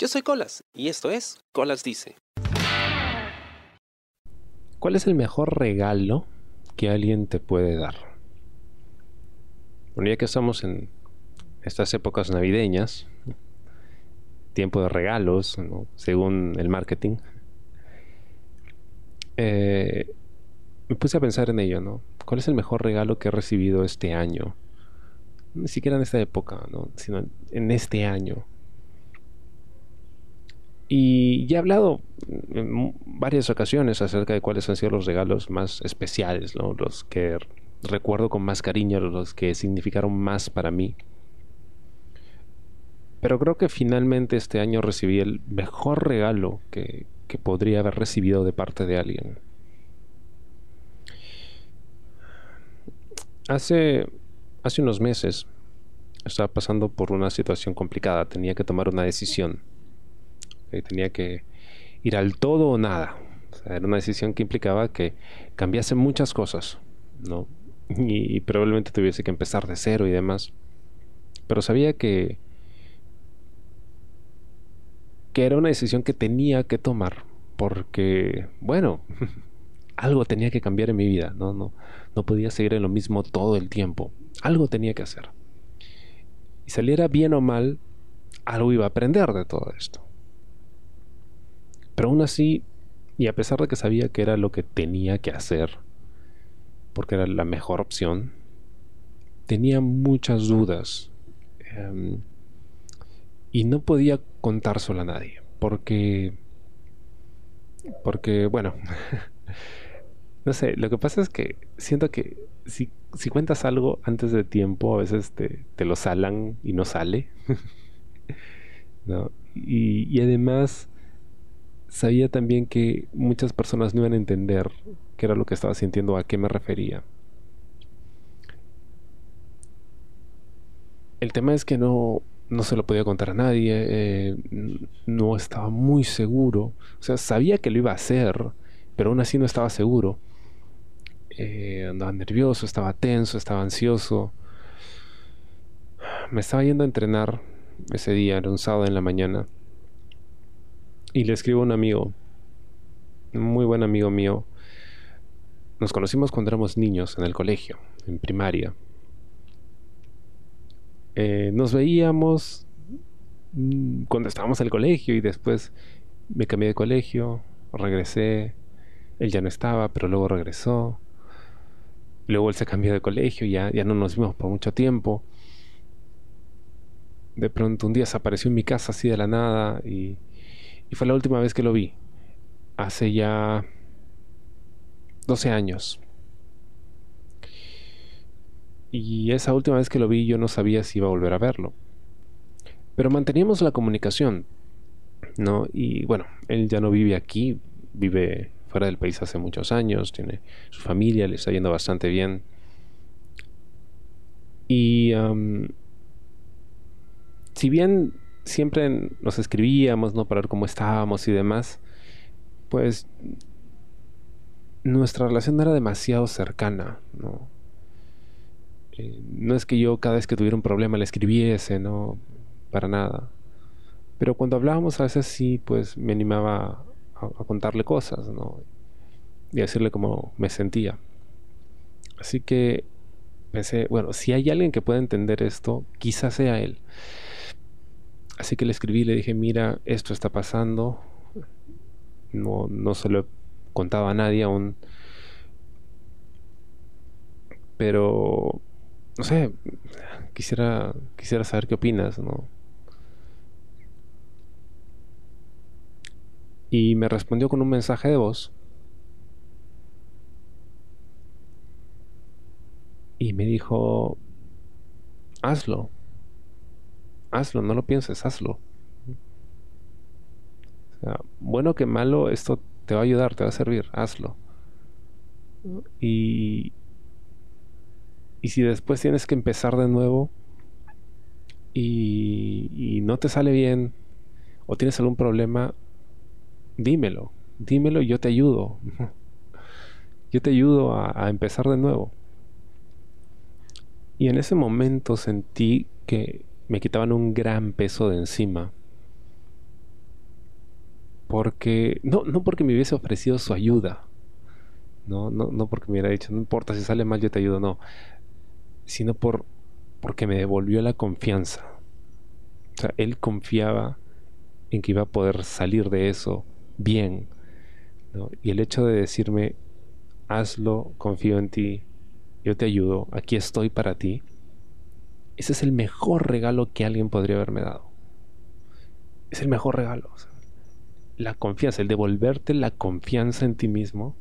Yo soy Colas y esto es Colas Dice. ¿Cuál es el mejor regalo que alguien te puede dar? Bueno, ya que estamos en estas épocas navideñas, tiempo de regalos, según el marketing, eh, me puse a pensar en ello, ¿no? ¿Cuál es el mejor regalo que he recibido este año? Ni siquiera en esta época, ¿no? Sino en este año. Y ya he hablado en varias ocasiones acerca de cuáles han sido los regalos más especiales. Los que recuerdo con más cariño, los que significaron más para mí. Pero creo que finalmente este año recibí el mejor regalo que, que podría haber recibido de parte de alguien. Hace, hace unos meses estaba pasando por una situación complicada, tenía que tomar una decisión. Tenía que ir al todo o nada. era una decisión que implicaba que cambiase muchas cosas, ¿no? Y, y, probablemente tuviese que empezar de cero y demás. Pero sabía que que era una decisión que tenía que tomar porque, bueno, algo tenía que cambiar en mi vida, ¿no? No, no podía seguir en lo mismo todo el tiempo. Algo tenía que hacer. Y saliera bien o mal, algo iba a aprender de todo esto. Pero aún así, y a pesar de que sabía que era lo que tenía que hacer, porque era la mejor opción, tenía muchas dudas. Em, y no podía contárselo a nadie, porque... Porque, bueno, No sé, lo que pasa es que siento que si, cuentas algo antes de tiempo, a veces te, lo salan y no sale. y, además sabía también que muchas personas no iban a entender qué era lo que estaba sintiendo, a qué me refería. El tema es que no, no se lo podía contar a nadie, eh, no estaba muy seguro, o sea, sabía que lo iba a hacer, pero aún así no estaba seguro. Eh, andaba nervioso, estaba tenso, estaba ansioso. Me estaba yendo a entrenar ese día, era un sábado en la mañana. Y le escribo a un amigo, un muy buen amigo mío. Nos conocimos cuando éramos niños en el colegio, en primaria. Eh, nos veíamos mm, cuando estábamos en el colegio y después me cambié de colegio, regresé, él ya no estaba, pero luego regresó. Luego él se cambió de colegio ya, ya no nos vimos por mucho tiempo. De pronto un día se apareció en mi casa así de la nada y, y fue la última vez que lo vi. Hace ya 12 años. Y esa última vez que lo vi yo no sabía si iba a volver a verlo. Pero manteníamos la comunicación, ¿no? Y bueno, él ya no vive aquí, vive fuera del país hace muchos años, tiene su familia, le está yendo bastante bien. Y si bien siempre nos escribíamos, ¿no? Para ver cómo estábamos y demás, pues nuestra relación era demasiado cercana, ¿no? Eh, no es que yo cada vez que tuviera un problema le escribiese, no, para nada. Pero cuando hablábamos a veces sí, pues me animaba a, contarle cosas, ¿no? Y decirle cómo me sentía. Así que pensé, bueno, si hay alguien que pueda entender esto, quizás sea él. Así que le escribí, le dije, mira, esto está pasando. No, no se lo he contado a nadie aún. Pero, no sé, quisiera, quisiera saber qué opinas, ¿no? y me respondió con un mensaje de voz. Y me dijo, hazlo, hazlo, no lo pienses, hazlo. Bueno que malo, esto te va a ayudar, te va a servir, hazlo. Y, y si después tienes que empezar de nuevo y, y no te sale bien o tienes algún problema, dímelo, dímelo y yo te ayudo. Yo te ayudo a, empezar de nuevo. Y en ese momento sentí que me quitaban un gran peso de encima. porque, no, no porque me hubiese ofrecido su ayuda, no, no, no porque me hubiera dicho, no importa si sale mal, yo te ayudo, no, sino por, porque me devolvió la confianza. O sea, él confiaba en que iba a poder salir de eso bien. Y el hecho de decirme, hazlo, confío en ti, yo te ayudo, aquí estoy para ti, ese es el mejor regalo que alguien podría haberme dado. Es el mejor regalo. la confianza, el devolverte la confianza en ti mismo,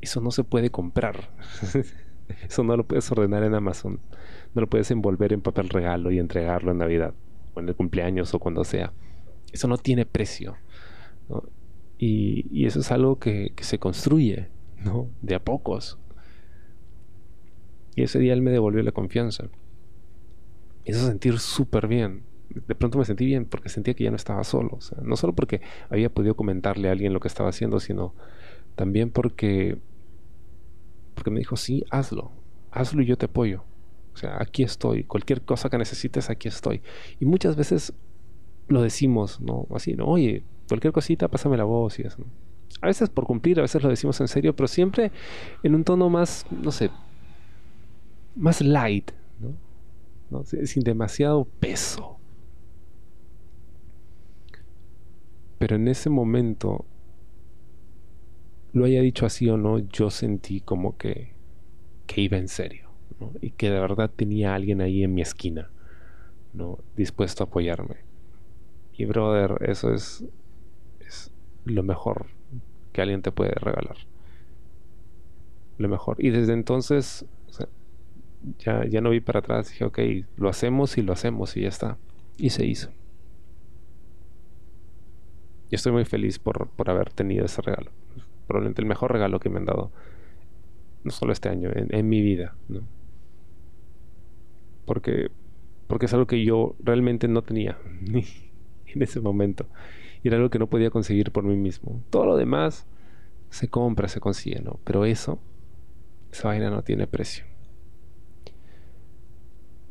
eso no se puede comprar. eso no lo puedes ordenar en Amazon. No lo puedes envolver en papel regalo y entregarlo en Navidad o en el cumpleaños o cuando sea. Eso no tiene precio. Y, eso es algo que, que, se construye, ¿no? De a pocos. Y ese día él me devolvió la confianza. Me hizo sentir súper bien. De pronto me sentí bien porque sentía que ya no estaba solo. No solo porque había podido comentarle a alguien lo que estaba haciendo, sino también porque, porque me dijo, sí, hazlo. Hazlo y yo te apoyo. O sea, aquí estoy. Cualquier cosa que necesites, aquí estoy. Y muchas veces lo decimos, ¿no? Así, ¿no? Oye, cualquier cosita, pásame la voz y eso. A veces por cumplir, a veces lo decimos en serio, pero siempre en un tono más, no sé, más light, ¿no? Sin demasiado peso. Pero en ese momento, lo haya dicho así o no, yo sentí como que, que iba en serio, ¿no? Y que de verdad tenía alguien ahí en mi esquina, ¿no? Dispuesto a apoyarme. Y brother, eso es, es lo mejor que alguien te puede regalar. Lo mejor. Y desde entonces ya, ya no vi para atrás. Dije, ok, lo hacemos y lo hacemos y ya está. Y se hizo. Y estoy muy feliz por, por haber tenido ese regalo. Probablemente el mejor regalo que me han dado. No solo este año, en, mi vida. Porque, porque es algo que yo realmente no tenía. en ese momento. Y era algo que no podía conseguir por mí mismo. Todo lo demás se compra, se consigue, ¿no? Pero eso, esa vaina no tiene precio.